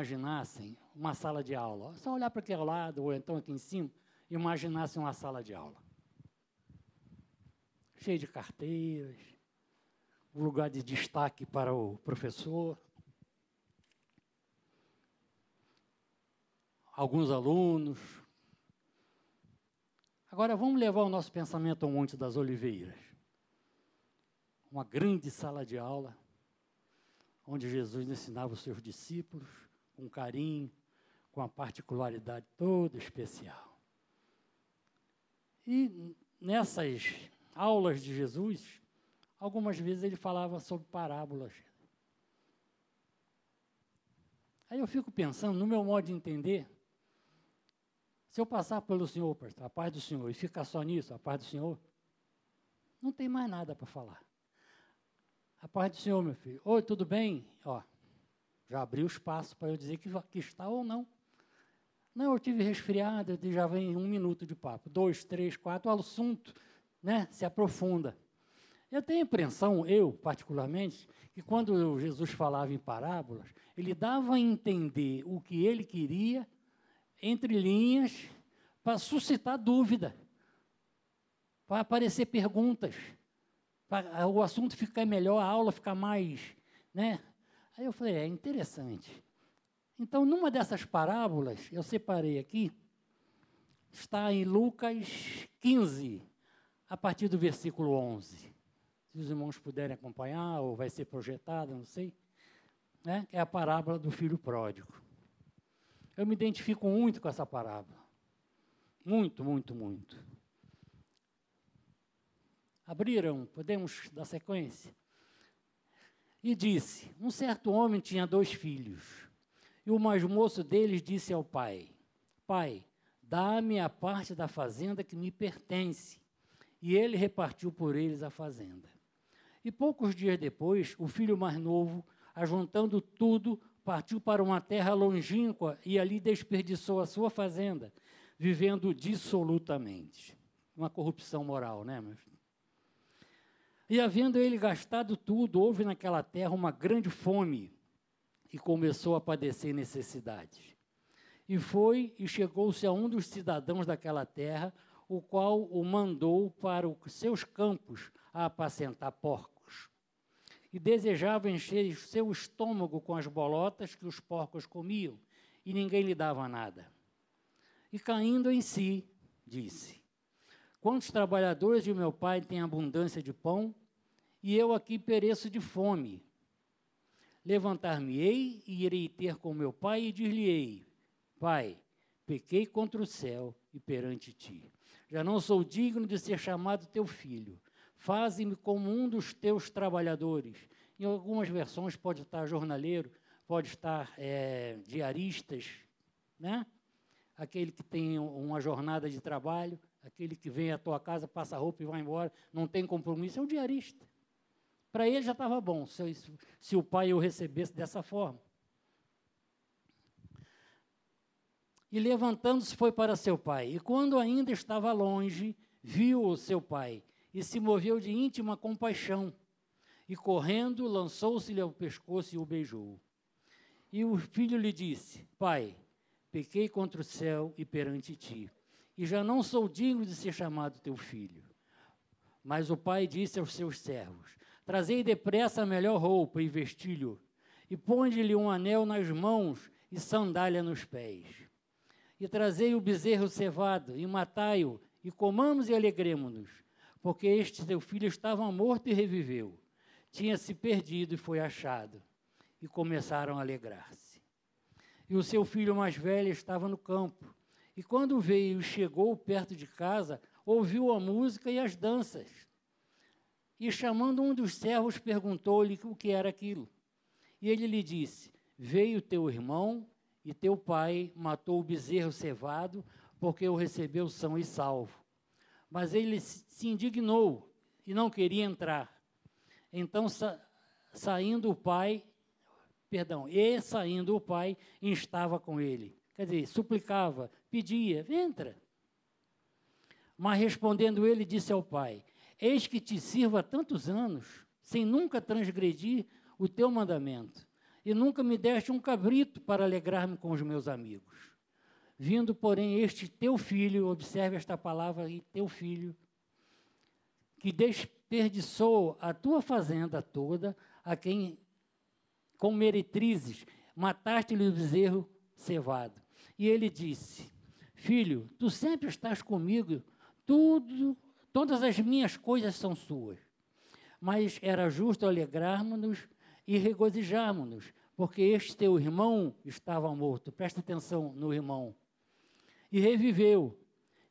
imaginassem uma sala de aula. Só olhar para aquele lado, ou então aqui em cima, imaginassem uma sala de aula. Cheia de carteiras, um lugar de destaque para o professor. Alguns alunos. Agora vamos levar o nosso pensamento ao Monte das Oliveiras. Uma grande sala de aula, onde Jesus ensinava os seus discípulos com carinho, com a particularidade toda especial. E nessas aulas de Jesus, algumas vezes ele falava sobre parábolas. Aí eu fico pensando, no meu modo de entender, se eu passar pelo Senhor, a paz do Senhor, e ficar só nisso, a paz do Senhor, não tem mais nada para falar. A paz do Senhor, meu filho. Oi, tudo bem? Ó, já abriu espaço para eu dizer que, que está ou não. Não, eu tive resfriado, já vem um minuto de papo. Dois, três, quatro, o assunto né, se aprofunda. Eu tenho a impressão, eu particularmente, que quando Jesus falava em parábolas, ele dava a entender o que ele queria, entre linhas, para suscitar dúvida, para aparecer perguntas, para o assunto ficar melhor, a aula ficar mais. Né? Aí eu falei, é interessante. Então, numa dessas parábolas, eu separei aqui, está em Lucas 15, a partir do versículo 11 se os irmãos puderem acompanhar, ou vai ser projetado, não sei, né? é a parábola do filho pródigo. Eu me identifico muito com essa parábola. Muito, muito, muito. Abriram, podemos dar sequência? E disse: Um certo homem tinha dois filhos. E o mais moço deles disse ao pai: Pai, dá-me a parte da fazenda que me pertence. E ele repartiu por eles a fazenda. E poucos dias depois, o filho mais novo, ajuntando tudo, partiu para uma terra longínqua e ali desperdiçou a sua fazenda, vivendo dissolutamente. Uma corrupção moral, né, meus E havendo ele gastado tudo, houve naquela terra uma grande fome e começou a padecer necessidades. E foi e chegou-se a um dos cidadãos daquela terra, o qual o mandou para os seus campos a apacentar porcos. E desejava encher seu estômago com as bolotas que os porcos comiam, e ninguém lhe dava nada. E caindo em si, disse: Quantos trabalhadores de meu pai têm abundância de pão, e eu aqui pereço de fome? Levantar-me-ei e irei ter com meu pai e dir-lhe-ei: Pai, pequei contra o céu e perante ti. Já não sou digno de ser chamado teu filho. Faze-me como um dos teus trabalhadores. Em algumas versões pode estar jornaleiro, pode estar é, diaristas, né? aquele que tem uma jornada de trabalho, aquele que vem à tua casa, passa roupa e vai embora, não tem compromisso, é o diarista. Para ele já estava bom se, se o pai o recebesse dessa forma. E levantando-se foi para seu pai. E quando ainda estava longe, viu o seu pai e se moveu de íntima compaixão. E correndo, lançou-se-lhe ao pescoço e o beijou. E o filho lhe disse: Pai, pequei contra o céu e perante ti, e já não sou digno de ser chamado teu filho. Mas o pai disse aos seus servos: Trazei depressa a melhor roupa e vestilho, e ponde-lhe um anel nas mãos e sandália nos pés. E trazei o bezerro cevado, e matai-o, e comamos e alegremos-nos porque este seu filho estava morto e reviveu. Tinha se perdido e foi achado. E começaram a alegrar-se. E o seu filho mais velho estava no campo. E quando veio e chegou perto de casa, ouviu a música e as danças. E chamando um dos servos, perguntou-lhe o que era aquilo. E ele lhe disse: Veio teu irmão e teu pai matou o bezerro cevado, porque o recebeu são e salvo. Mas ele se indignou e não queria entrar. Então, sa saindo o pai, perdão, e saindo o pai, instava com ele. Quer dizer, suplicava, pedia, entra. Mas respondendo ele, disse ao pai: Eis que te sirvo há tantos anos, sem nunca transgredir o teu mandamento. e nunca me deste um cabrito para alegrar-me com os meus amigos. Vindo, porém, este teu filho, observe esta palavra aí, teu filho, que desperdiçou a tua fazenda toda, a quem com meretrizes mataste-lhe o bezerro cevado. E ele disse: Filho, tu sempre estás comigo, tudo, todas as minhas coisas são suas. Mas era justo alegrarmos-nos e regozijarmos-nos, porque este teu irmão estava morto. Presta atenção no irmão. E reviveu,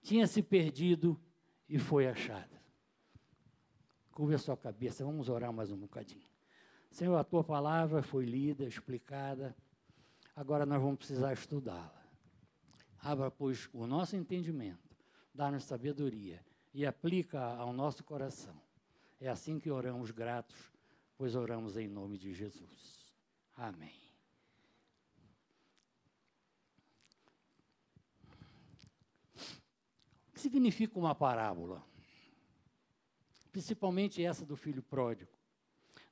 tinha se perdido e foi achado. Curva a sua cabeça, vamos orar mais um bocadinho. Senhor, a tua palavra foi lida, explicada, agora nós vamos precisar estudá-la. Abra, pois, o nosso entendimento, dá-nos sabedoria e aplica ao nosso coração. É assim que oramos gratos, pois oramos em nome de Jesus. Amém. O que significa uma parábola? Principalmente essa do filho pródigo.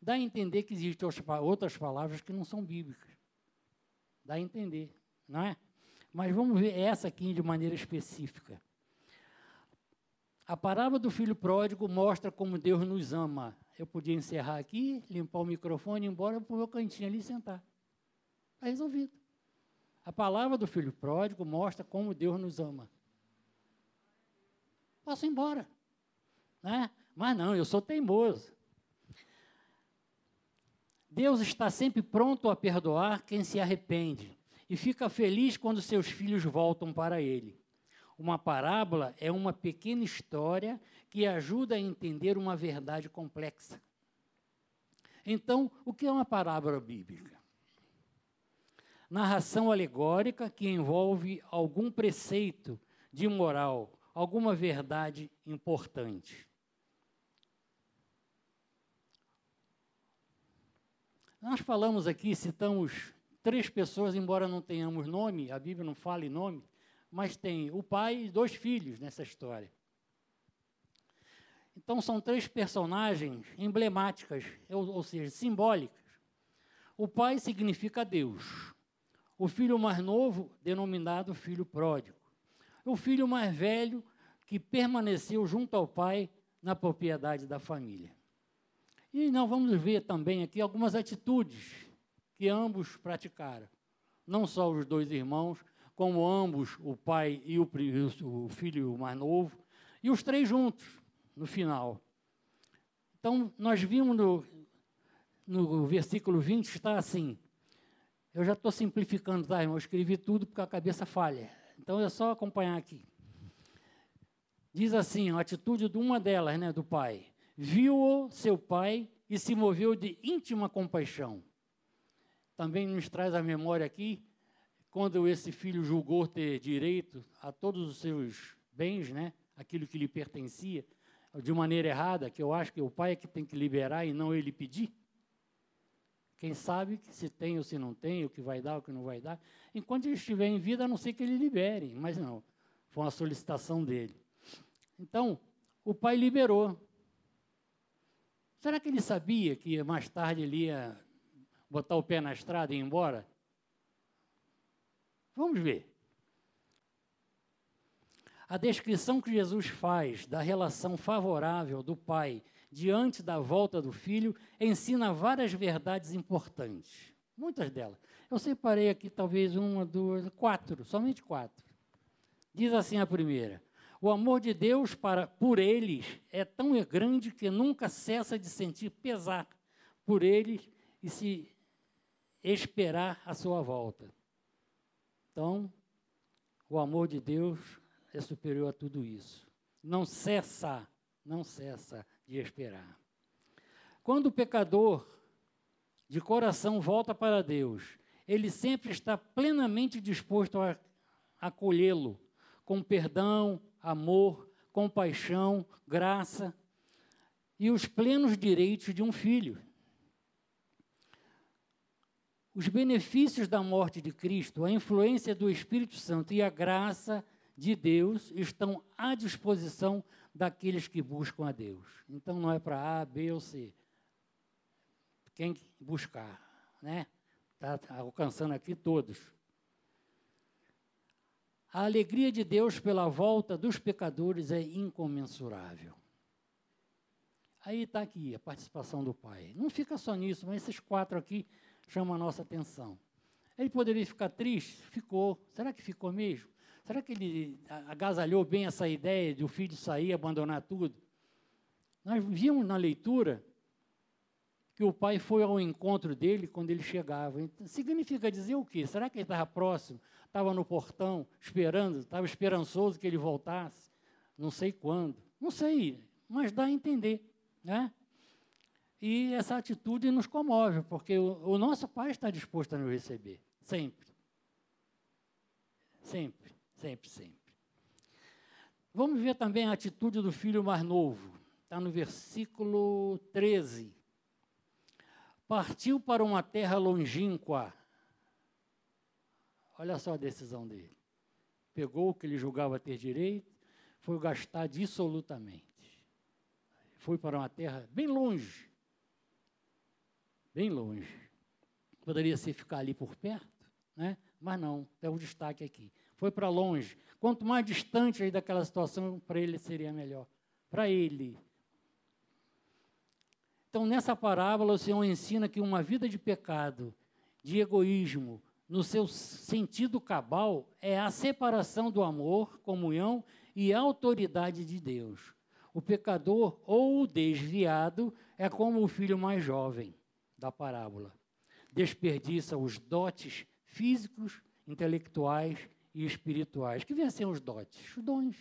Dá a entender que existem outras palavras que não são bíblicas. Dá a entender, não é? Mas vamos ver essa aqui de maneira específica. A parábola do filho pródigo mostra como Deus nos ama. Eu podia encerrar aqui, limpar o microfone e ir embora para o meu cantinho ali sentar. Está resolvido. A palavra do filho pródigo mostra como Deus nos ama. Posso ir embora. Né? Mas não, eu sou teimoso. Deus está sempre pronto a perdoar quem se arrepende e fica feliz quando seus filhos voltam para Ele. Uma parábola é uma pequena história que ajuda a entender uma verdade complexa. Então, o que é uma parábola bíblica? Narração alegórica que envolve algum preceito de moral, alguma verdade importante. Nós falamos aqui, citamos três pessoas, embora não tenhamos nome, a Bíblia não fale nome, mas tem o pai e dois filhos nessa história. Então são três personagens emblemáticas, ou, ou seja, simbólicas. O pai significa Deus. O filho mais novo, denominado filho pródigo. O filho mais velho, que permaneceu junto ao pai na propriedade da família. E nós vamos ver também aqui algumas atitudes que ambos praticaram. Não só os dois irmãos, como ambos, o pai e o, o filho mais novo, e os três juntos, no final. Então, nós vimos no, no versículo 20, está assim. Eu já estou simplificando, tá, irmão? Eu escrevi tudo porque a cabeça falha. Então, é só acompanhar aqui. Diz assim, a atitude de uma delas, né, do pai viu-o seu pai e se moveu de íntima compaixão. Também nos traz a memória aqui, quando esse filho julgou ter direito a todos os seus bens, né, aquilo que lhe pertencia, de maneira errada, que eu acho que o pai é que tem que liberar e não ele pedir. Quem sabe que se tem ou se não tem, o que vai dar, o que não vai dar. Enquanto ele estiver em vida, a não ser que ele libere, mas não. Foi uma solicitação dele. Então, o pai liberou. Será que ele sabia que mais tarde ele ia botar o pé na estrada e ir embora? Vamos ver. A descrição que Jesus faz da relação favorável do pai diante da volta do filho ensina várias verdades importantes. Muitas delas. Eu separei aqui talvez uma, duas, quatro, somente quatro. Diz assim a primeira: o amor de Deus para, por eles é tão grande que nunca cessa de sentir pesar por eles e se esperar a sua volta. Então, o amor de Deus é superior a tudo isso. Não cessa, não cessa de esperar. Quando o pecador de coração volta para Deus, ele sempre está plenamente disposto a acolhê-lo com perdão, amor, compaixão, graça e os plenos direitos de um filho. Os benefícios da morte de Cristo, a influência do Espírito Santo e a graça de Deus estão à disposição daqueles que buscam a Deus. Então não é para A, B ou C. Quem buscar, né? Está alcançando aqui todos. A alegria de Deus pela volta dos pecadores é incomensurável. Aí está aqui a participação do Pai. Não fica só nisso, mas esses quatro aqui chamam a nossa atenção. Ele poderia ficar triste? Ficou. Será que ficou mesmo? Será que ele agasalhou bem essa ideia de o filho sair, abandonar tudo? Nós vimos na leitura que o pai foi ao encontro dele quando ele chegava. Então, significa dizer o quê? Será que ele estava próximo? Estava no portão, esperando, estava esperançoso que ele voltasse? Não sei quando. Não sei, mas dá a entender. Né? E essa atitude nos comove, porque o, o nosso pai está disposto a nos receber, sempre. Sempre, sempre, sempre. Vamos ver também a atitude do filho mais novo. Está no versículo 13. Partiu para uma terra longínqua. Olha só a decisão dele. Pegou o que ele julgava ter direito, foi gastar dissolutamente. Foi para uma terra bem longe. Bem longe. Poderia ser ficar ali por perto, né? mas não, tem um destaque aqui. Foi para longe. Quanto mais distante daquela situação, para ele seria melhor. Para ele, então, nessa parábola, o Senhor ensina que uma vida de pecado, de egoísmo, no seu sentido cabal, é a separação do amor, comunhão e autoridade de Deus. O pecador ou o desviado é como o filho mais jovem da parábola. Desperdiça os dotes físicos, intelectuais e espirituais. Que ser os dotes? Os dons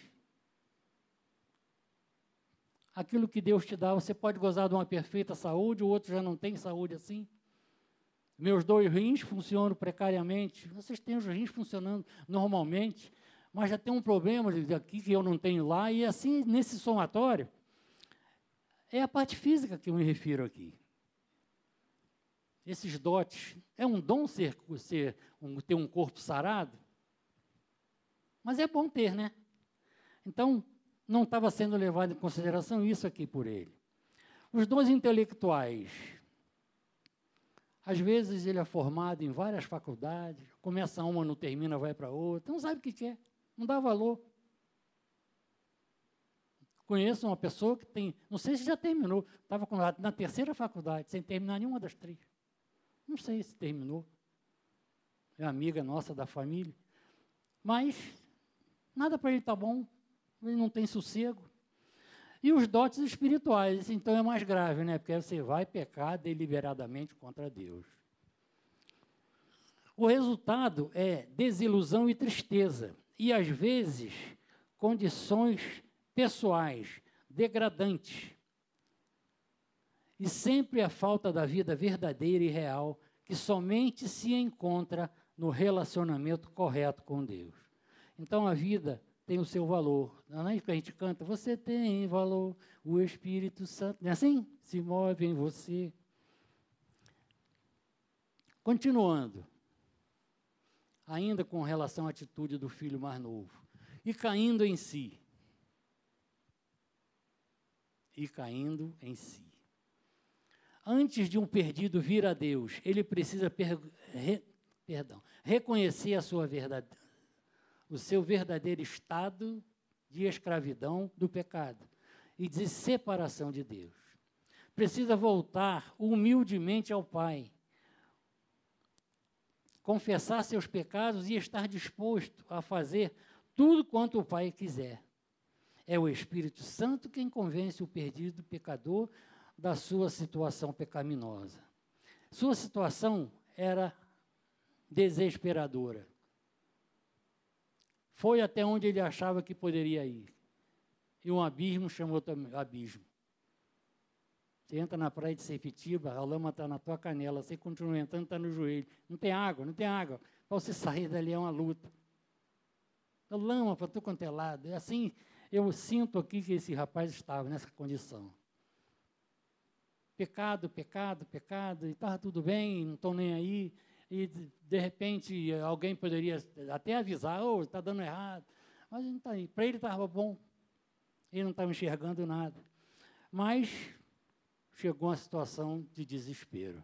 aquilo que Deus te dá. Você pode gozar de uma perfeita saúde, o outro já não tem saúde assim. Meus dois rins funcionam precariamente. Vocês têm os rins funcionando normalmente, mas já tem um problema aqui que eu não tenho lá, e assim, nesse somatório, é a parte física que eu me refiro aqui. Esses dotes. É um dom ser, ser um, ter um corpo sarado? Mas é bom ter, né? Então, não estava sendo levado em consideração isso aqui por ele. Os dons intelectuais. Às vezes ele é formado em várias faculdades, começa uma, não termina, vai para outra, não sabe o que quer, não dá valor. Conheço uma pessoa que tem, não sei se já terminou, estava na terceira faculdade, sem terminar nenhuma das três. Não sei se terminou. É amiga nossa da família. Mas nada para ele está bom, ele não tem sossego. E os dotes espirituais, então é mais grave, né? Porque você vai pecar deliberadamente contra Deus. O resultado é desilusão e tristeza, e às vezes condições pessoais degradantes. E sempre a falta da vida verdadeira e real que somente se encontra no relacionamento correto com Deus. Então a vida tem o seu valor. Não é que a gente canta, você tem valor, o Espírito Santo, não é assim? Se move em você. Continuando, ainda com relação à atitude do filho mais novo, e caindo em si. E caindo em si. Antes de um perdido vir a Deus, ele precisa per, re, perdão, reconhecer a sua verdade, o seu verdadeiro estado de escravidão do pecado e de separação de Deus. Precisa voltar humildemente ao Pai, confessar seus pecados e estar disposto a fazer tudo quanto o Pai quiser. É o Espírito Santo quem convence o perdido pecador da sua situação pecaminosa. Sua situação era desesperadora. Foi até onde ele achava que poderia ir. E um abismo chamou também abismo. Você entra na praia de Sepitiba, a lama está na tua canela, você continua entrando, está no joelho. Não tem água, não tem água. Para você sair dali é uma luta. A lama para tu quanto é lado. É assim, eu sinto aqui que esse rapaz estava nessa condição. Pecado, pecado, pecado, e estava tudo bem, não estou nem aí e de repente alguém poderia até avisar, oh, está dando errado. Mas aí. Para ele estava bom. Ele não estava enxergando nada. Mas chegou uma situação de desespero.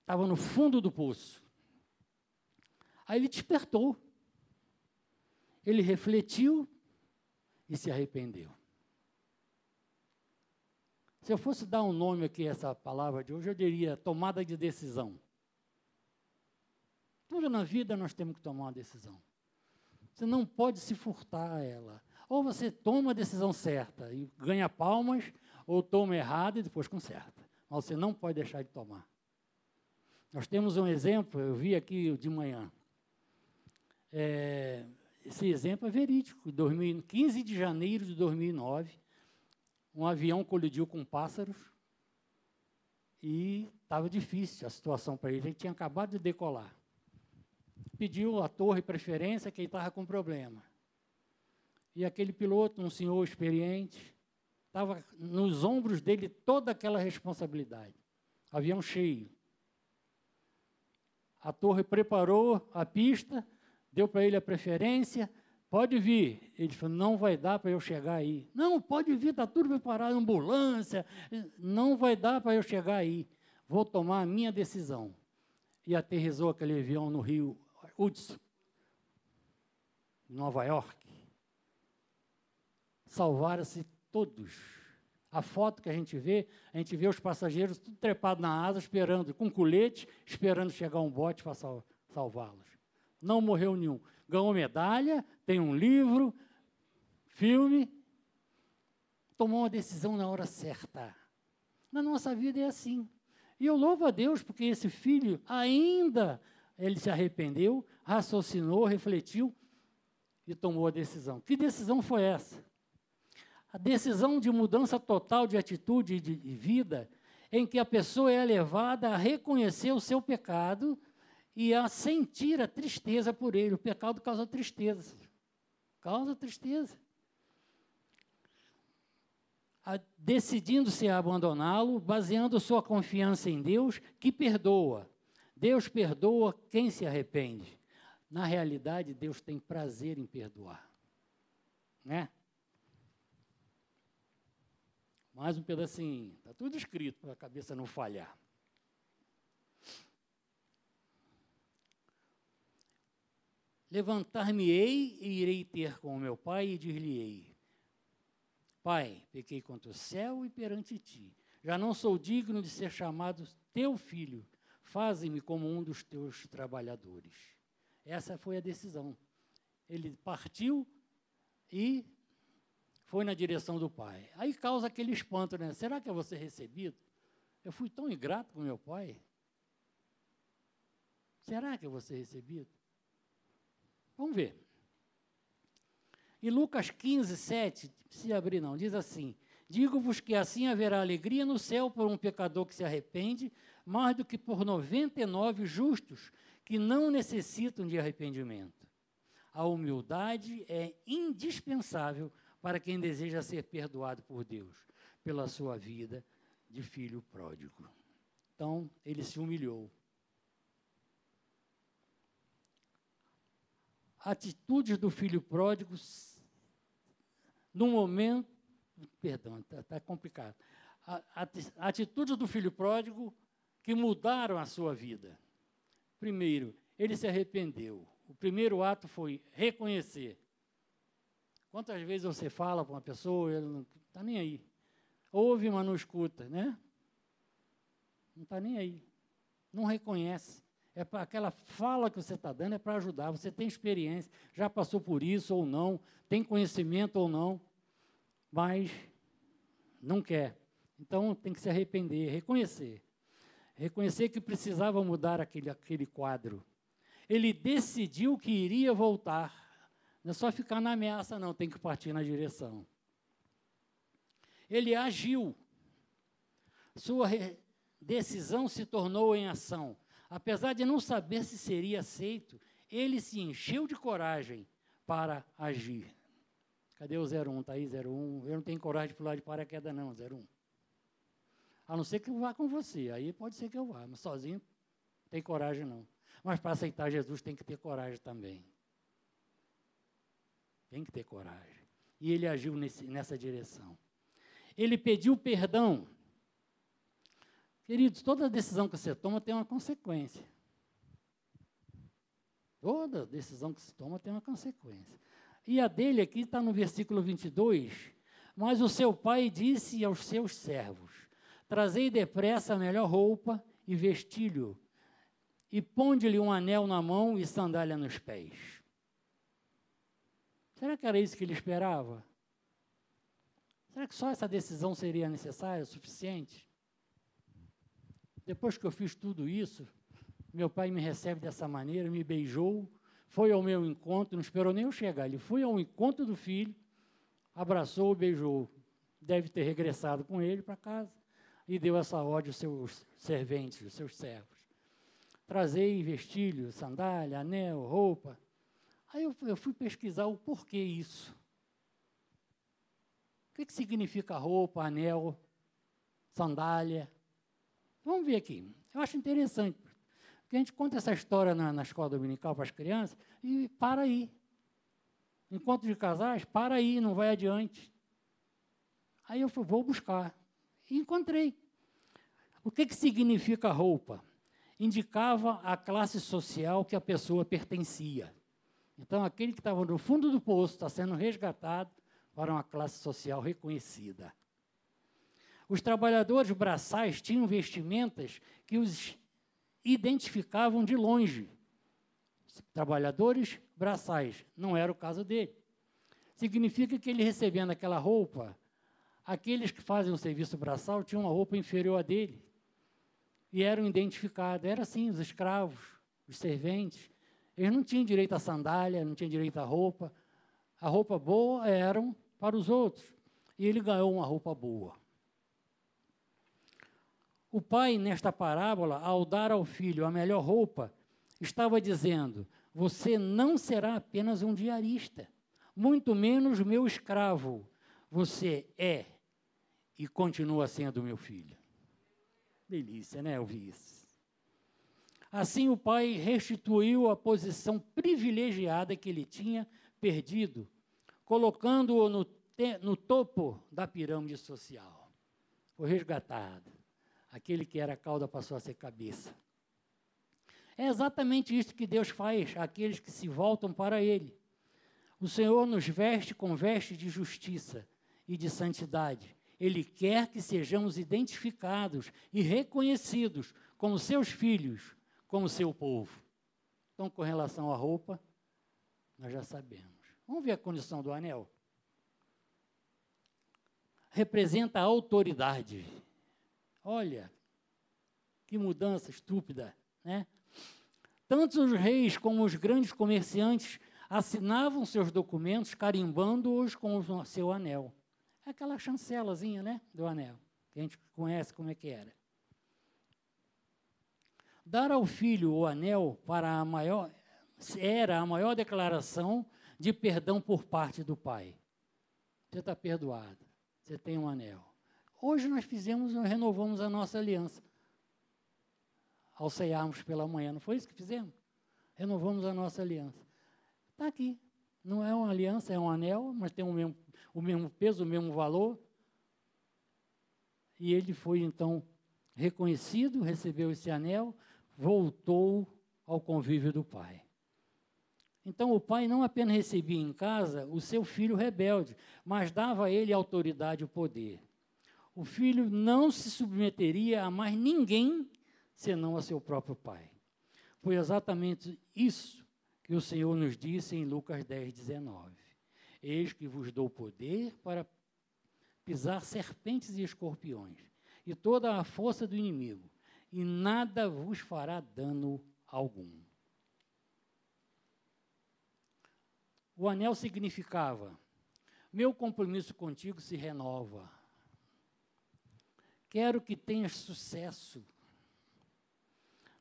estava no fundo do poço. Aí ele despertou. Ele refletiu e se arrependeu. Se eu fosse dar um nome aqui a essa palavra de hoje, eu diria tomada de decisão. Tudo na vida nós temos que tomar uma decisão. Você não pode se furtar a ela. Ou você toma a decisão certa e ganha palmas, ou toma errado e depois conserta. Mas você não pode deixar de tomar. Nós temos um exemplo, eu vi aqui de manhã. É, esse exemplo é verídico. 2000, 15 de janeiro de 2009, um avião colidiu com pássaros e estava difícil a situação para ele. Ele tinha acabado de decolar. Pediu a torre preferência que ele estava com problema. E aquele piloto, um senhor experiente, estava nos ombros dele toda aquela responsabilidade. Avião cheio. A torre preparou a pista, deu para ele a preferência, pode vir. Ele falou, não vai dar para eu chegar aí. Não, pode vir, está tudo preparado, ambulância, não vai dar para eu chegar aí. Vou tomar a minha decisão. E aterrizou aquele avião no rio Hudson, Nova York. Salvaram-se todos. A foto que a gente vê, a gente vê os passageiros tudo trepados na asa, esperando, com colete, esperando chegar um bote para sal, salvá-los. Não morreu nenhum. Ganhou medalha, tem um livro, filme. Tomou uma decisão na hora certa. Na nossa vida é assim. E eu louvo a Deus porque esse filho ainda ele se arrependeu, raciocinou, refletiu e tomou a decisão. Que decisão foi essa? A decisão de mudança total de atitude e de vida, em que a pessoa é levada a reconhecer o seu pecado e a sentir a tristeza por ele. O pecado causa tristeza. Causa tristeza. Decidindo-se a abandoná-lo, baseando sua confiança em Deus, que perdoa. Deus perdoa quem se arrepende. Na realidade, Deus tem prazer em perdoar. Né? Mais um pedacinho. Está tudo escrito para a cabeça não falhar. Levantar-me-ei e irei ter com o meu pai e dir-lhe-ei: Pai, pequei contra o céu e perante ti. Já não sou digno de ser chamado teu filho. Faze-me como um dos teus trabalhadores. Essa foi a decisão. Ele partiu e foi na direção do pai. Aí causa aquele espanto, né? Será que eu vou ser recebido? Eu fui tão ingrato com meu pai. Será que eu vou ser recebido? Vamos ver. E Lucas 15, 7, se abrir não, diz assim: Digo-vos que assim haverá alegria no céu por um pecador que se arrepende, mais do que por 99 justos que não necessitam de arrependimento. A humildade é indispensável para quem deseja ser perdoado por Deus pela sua vida de filho pródigo. Então, ele se humilhou. Atitudes do filho pródigo, no momento, perdão, está tá complicado. Atitudes do filho pródigo que mudaram a sua vida. Primeiro, ele se arrependeu. O primeiro ato foi reconhecer Quantas vezes você fala para uma pessoa, ele não está nem aí. Ouve, mas não escuta, né? Não está nem aí. Não reconhece. É para aquela fala que você está dando é para ajudar. Você tem experiência, já passou por isso ou não, tem conhecimento ou não, mas não quer. Então tem que se arrepender, reconhecer. Reconhecer que precisava mudar aquele, aquele quadro. Ele decidiu que iria voltar não é só ficar na ameaça, não, tem que partir na direção. Ele agiu. Sua decisão se tornou em ação. Apesar de não saber se seria aceito, ele se encheu de coragem para agir. Cadê o 01? Está aí, 01. Eu não tenho coragem de pular de paraquedas, não, 01. A não ser que eu vá com você. Aí pode ser que eu vá, mas sozinho não tem coragem, não. Mas para aceitar Jesus tem que ter coragem também. Tem que ter coragem. E ele agiu nesse, nessa direção. Ele pediu perdão. Queridos, toda decisão que você toma tem uma consequência. Toda decisão que se toma tem uma consequência. E a dele aqui está no versículo 22. Mas o seu pai disse aos seus servos: Trazei depressa a melhor roupa e vestilho, e ponde-lhe um anel na mão e sandália nos pés. Será que era isso que ele esperava? Será que só essa decisão seria necessária, suficiente? Depois que eu fiz tudo isso, meu pai me recebe dessa maneira, me beijou, foi ao meu encontro, não esperou nem eu chegar. Ele foi ao encontro do filho, abraçou, beijou. Deve ter regressado com ele para casa e deu essa ordem aos seus serventes, aos seus servos. Trazei vestilho, sandália, anel, roupa. Aí eu, eu fui pesquisar o porquê isso. O que, que significa roupa, anel, sandália? Vamos ver aqui. Eu acho interessante. Porque a gente conta essa história na, na escola dominical para as crianças e para aí. Encontro de casais, para aí, não vai adiante. Aí eu fui, vou buscar. E encontrei. O que, que significa roupa? Indicava a classe social que a pessoa pertencia. Então, aquele que estava no fundo do poço está sendo resgatado para uma classe social reconhecida. Os trabalhadores braçais tinham vestimentas que os identificavam de longe. Trabalhadores braçais, não era o caso dele. Significa que ele recebendo aquela roupa, aqueles que fazem o serviço braçal tinham uma roupa inferior a dele. E eram identificados. Era assim, os escravos, os serventes. Eles não tinham direito à sandália, não tinham direito à roupa. A roupa boa eram para os outros. E ele ganhou uma roupa boa. O pai, nesta parábola, ao dar ao filho a melhor roupa, estava dizendo: Você não será apenas um diarista, muito menos meu escravo. Você é e continua sendo meu filho. Delícia, né? Ouvir isso. Assim, o pai restituiu a posição privilegiada que ele tinha perdido, colocando-o no, no topo da pirâmide social. Foi resgatado aquele que era cauda passou a ser cabeça. É exatamente isso que Deus faz àqueles que se voltam para Ele. O Senhor nos veste com veste de justiça e de santidade. Ele quer que sejamos identificados e reconhecidos como seus filhos, como seu povo. Então, com relação à roupa, nós já sabemos. Vamos ver a condição do anel? Representa a autoridade. Olha, que mudança estúpida, né? Tanto os reis como os grandes comerciantes assinavam seus documentos carimbando-os com o seu anel. É aquela chancelazinha, né, do anel, que a gente conhece como é que era. Dar ao filho o anel para a maior era a maior declaração de perdão por parte do pai. Você está perdoado. Você tem um anel. Hoje nós fizemos, nós renovamos a nossa aliança. Ao ceiarmos pela manhã, não foi isso que fizemos? Renovamos a nossa aliança. Está aqui. Não é uma aliança, é um anel, mas tem o mesmo, o mesmo peso, o mesmo valor. E ele foi então reconhecido, recebeu esse anel, voltou ao convívio do pai. Então o pai não apenas recebia em casa o seu filho rebelde, mas dava a ele autoridade e poder o filho não se submeteria a mais ninguém senão a seu próprio pai. Foi exatamente isso que o Senhor nos disse em Lucas 10, 19. Eis que vos dou poder para pisar serpentes e escorpiões, e toda a força do inimigo, e nada vos fará dano algum. O anel significava: meu compromisso contigo se renova Quero que tenhas sucesso.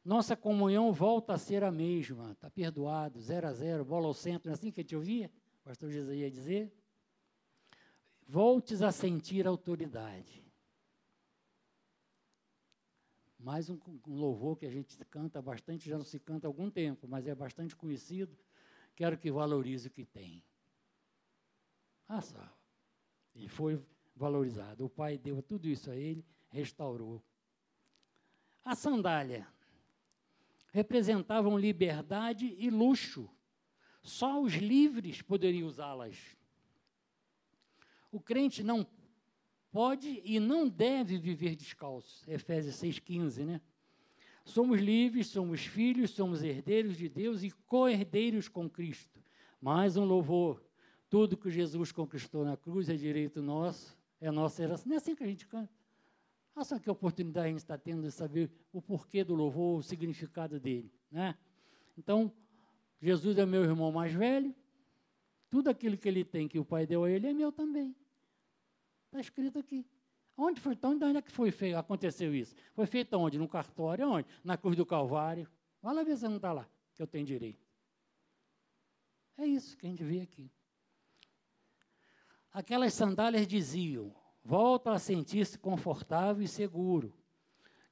Nossa comunhão volta a ser a mesma. Está perdoado, zero a zero, bola ao centro. Não é assim que a gente ouvia? O pastor Jesus ia dizer. Voltes a sentir autoridade. Mais um, um, louvor que a gente canta bastante, já não se canta há algum tempo, mas é bastante conhecido. Quero que valorize o que tem. Ah, só. Ele foi valorizado. O pai deu tudo isso a ele restaurou. A sandália representavam liberdade e luxo. Só os livres poderiam usá-las. O crente não pode e não deve viver descalço. Efésios 6,15, né? Somos livres, somos filhos, somos herdeiros de Deus e co-herdeiros com Cristo. Mais um louvor. Tudo que Jesus conquistou na cruz é direito nosso, é nossa herança. Não é assim que a gente canta. Olha só que oportunidade a gente está tendo de saber o porquê do louvor, o significado dele. Né? Então, Jesus é meu irmão mais velho, tudo aquilo que ele tem que o pai deu a ele é meu também. Está escrito aqui. Onde foi? Então, onde é que foi feito, aconteceu isso? Foi feito onde? No cartório? Onde? Na cruz do Calvário. Vai lá ver se não está lá, que eu tenho direito. É isso que a gente vê aqui. Aquelas sandálias diziam: volta a sentir-se confortável e seguro.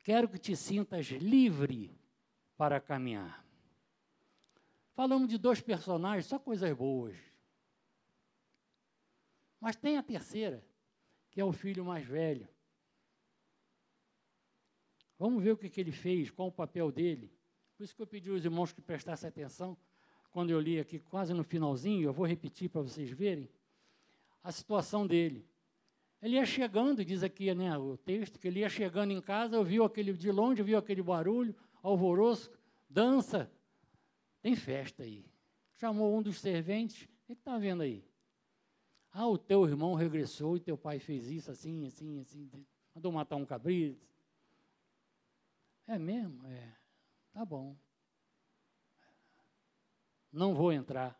Quero que te sintas livre para caminhar. Falamos de dois personagens, só coisas boas. Mas tem a terceira, que é o filho mais velho. Vamos ver o que, que ele fez, qual o papel dele. Por isso que eu pedi aos irmãos que prestassem atenção, quando eu li aqui quase no finalzinho, eu vou repetir para vocês verem a situação dele. Ele ia chegando, diz aqui né, o texto, que ele ia chegando em casa, ouviu aquele de longe, viu aquele barulho, alvoroço, dança. Tem festa aí. Chamou um dos serventes, o que está vendo aí? Ah, o teu irmão regressou e teu pai fez isso, assim, assim, assim. Mandou matar um cabrito. É mesmo? É. Tá bom. Não vou entrar.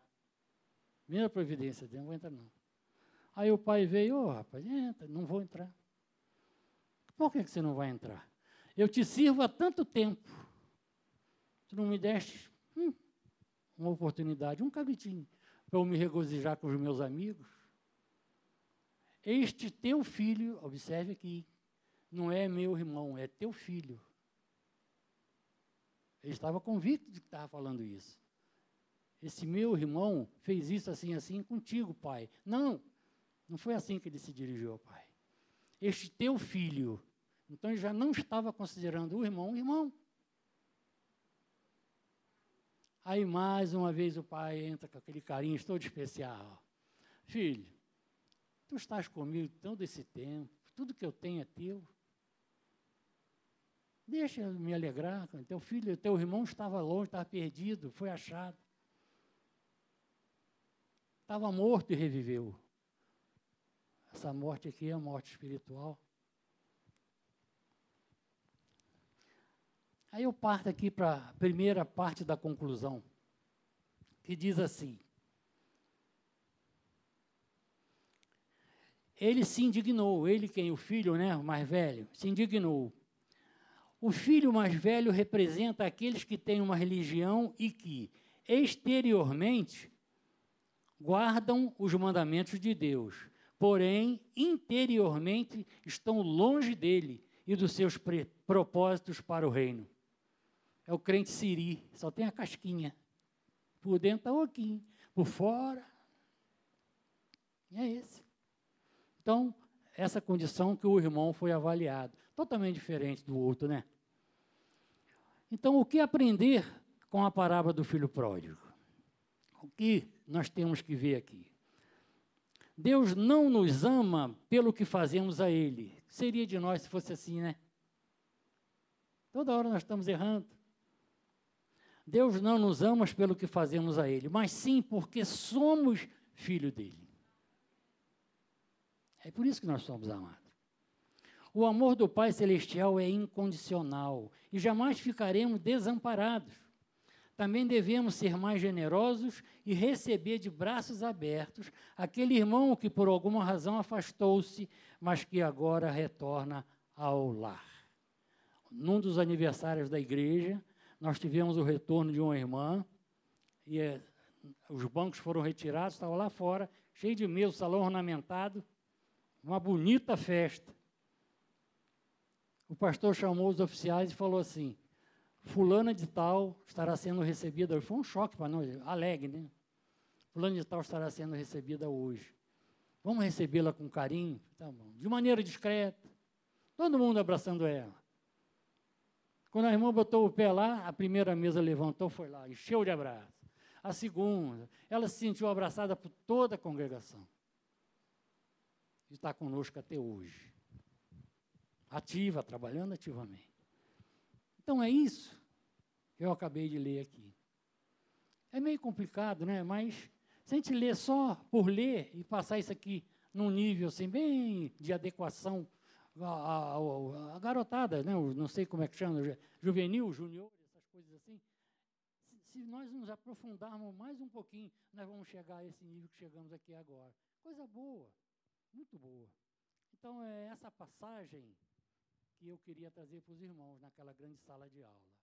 Primeira providência, não vou entrar não. Aí o pai veio, ô oh, rapaz, entra, não vou entrar. Por que, que você não vai entrar? Eu te sirvo há tanto tempo. Tu não me deste hum, uma oportunidade, um cabritinho, para eu me regozijar com os meus amigos. Este teu filho, observe aqui, não é meu irmão, é teu filho. Ele estava convicto de que estava falando isso. Esse meu irmão fez isso assim, assim contigo, pai. Não, não foi assim que ele se dirigiu ao pai. Este teu filho. Então ele já não estava considerando o irmão um irmão. Aí mais uma vez o pai entra com aquele carinho todo especial. Filho, Tu estás comigo todo esse tempo, tudo que eu tenho é teu. Deixa eu me alegrar. Teu filho, teu irmão estava longe, estava perdido, foi achado. Estava morto e reviveu. Essa morte aqui é a morte espiritual. Aí eu parto aqui para a primeira parte da conclusão, que diz assim: ele se indignou, ele quem? O filho, né, o mais velho, se indignou. O filho mais velho representa aqueles que têm uma religião e que, exteriormente, guardam os mandamentos de Deus, porém, interiormente, estão longe dele e dos seus propósitos para o reino. É o crente siri, só tem a casquinha. Por dentro está o oquinho, por fora. É esse. Então, essa condição que o irmão foi avaliado, totalmente diferente do outro, né? Então, o que aprender com a parábola do filho pródigo? O que nós temos que ver aqui? Deus não nos ama pelo que fazemos a Ele. Seria de nós se fosse assim, né? Toda hora nós estamos errando. Deus não nos ama pelo que fazemos a Ele, mas sim porque somos filho dele. É por isso que nós somos amados. O amor do Pai Celestial é incondicional e jamais ficaremos desamparados. Também devemos ser mais generosos e receber de braços abertos aquele irmão que por alguma razão afastou-se, mas que agora retorna ao lar. Num dos aniversários da igreja, nós tivemos o retorno de uma irmã e é, os bancos foram retirados, estava lá fora, cheio de mesa, salão ornamentado uma bonita festa. O pastor chamou os oficiais e falou assim: Fulana de Tal estará sendo recebida. Foi um choque para nós, alegre, né? Fulana de Tal estará sendo recebida hoje. Vamos recebê-la com carinho? Tá bom. De maneira discreta. Todo mundo abraçando ela. Quando a irmã botou o pé lá, a primeira mesa levantou, foi lá, encheu de abraço. A segunda, ela se sentiu abraçada por toda a congregação. E está conosco até hoje. Ativa, trabalhando ativamente. Então é isso eu acabei de ler aqui. É meio complicado, né? Mas se a gente ler só por ler e passar isso aqui num nível assim, bem de adequação a, a, a garotada, né? não sei como é que chama, juvenil, junior, essas coisas assim. Se, se, nós nos aprofundarmos mais um pouquinho, nós vamos chegar a esse nível que chegamos aqui agora. Coisa boa, muito boa. Então, é essa passagem que eu queria trazer para os irmãos naquela grande sala de aula.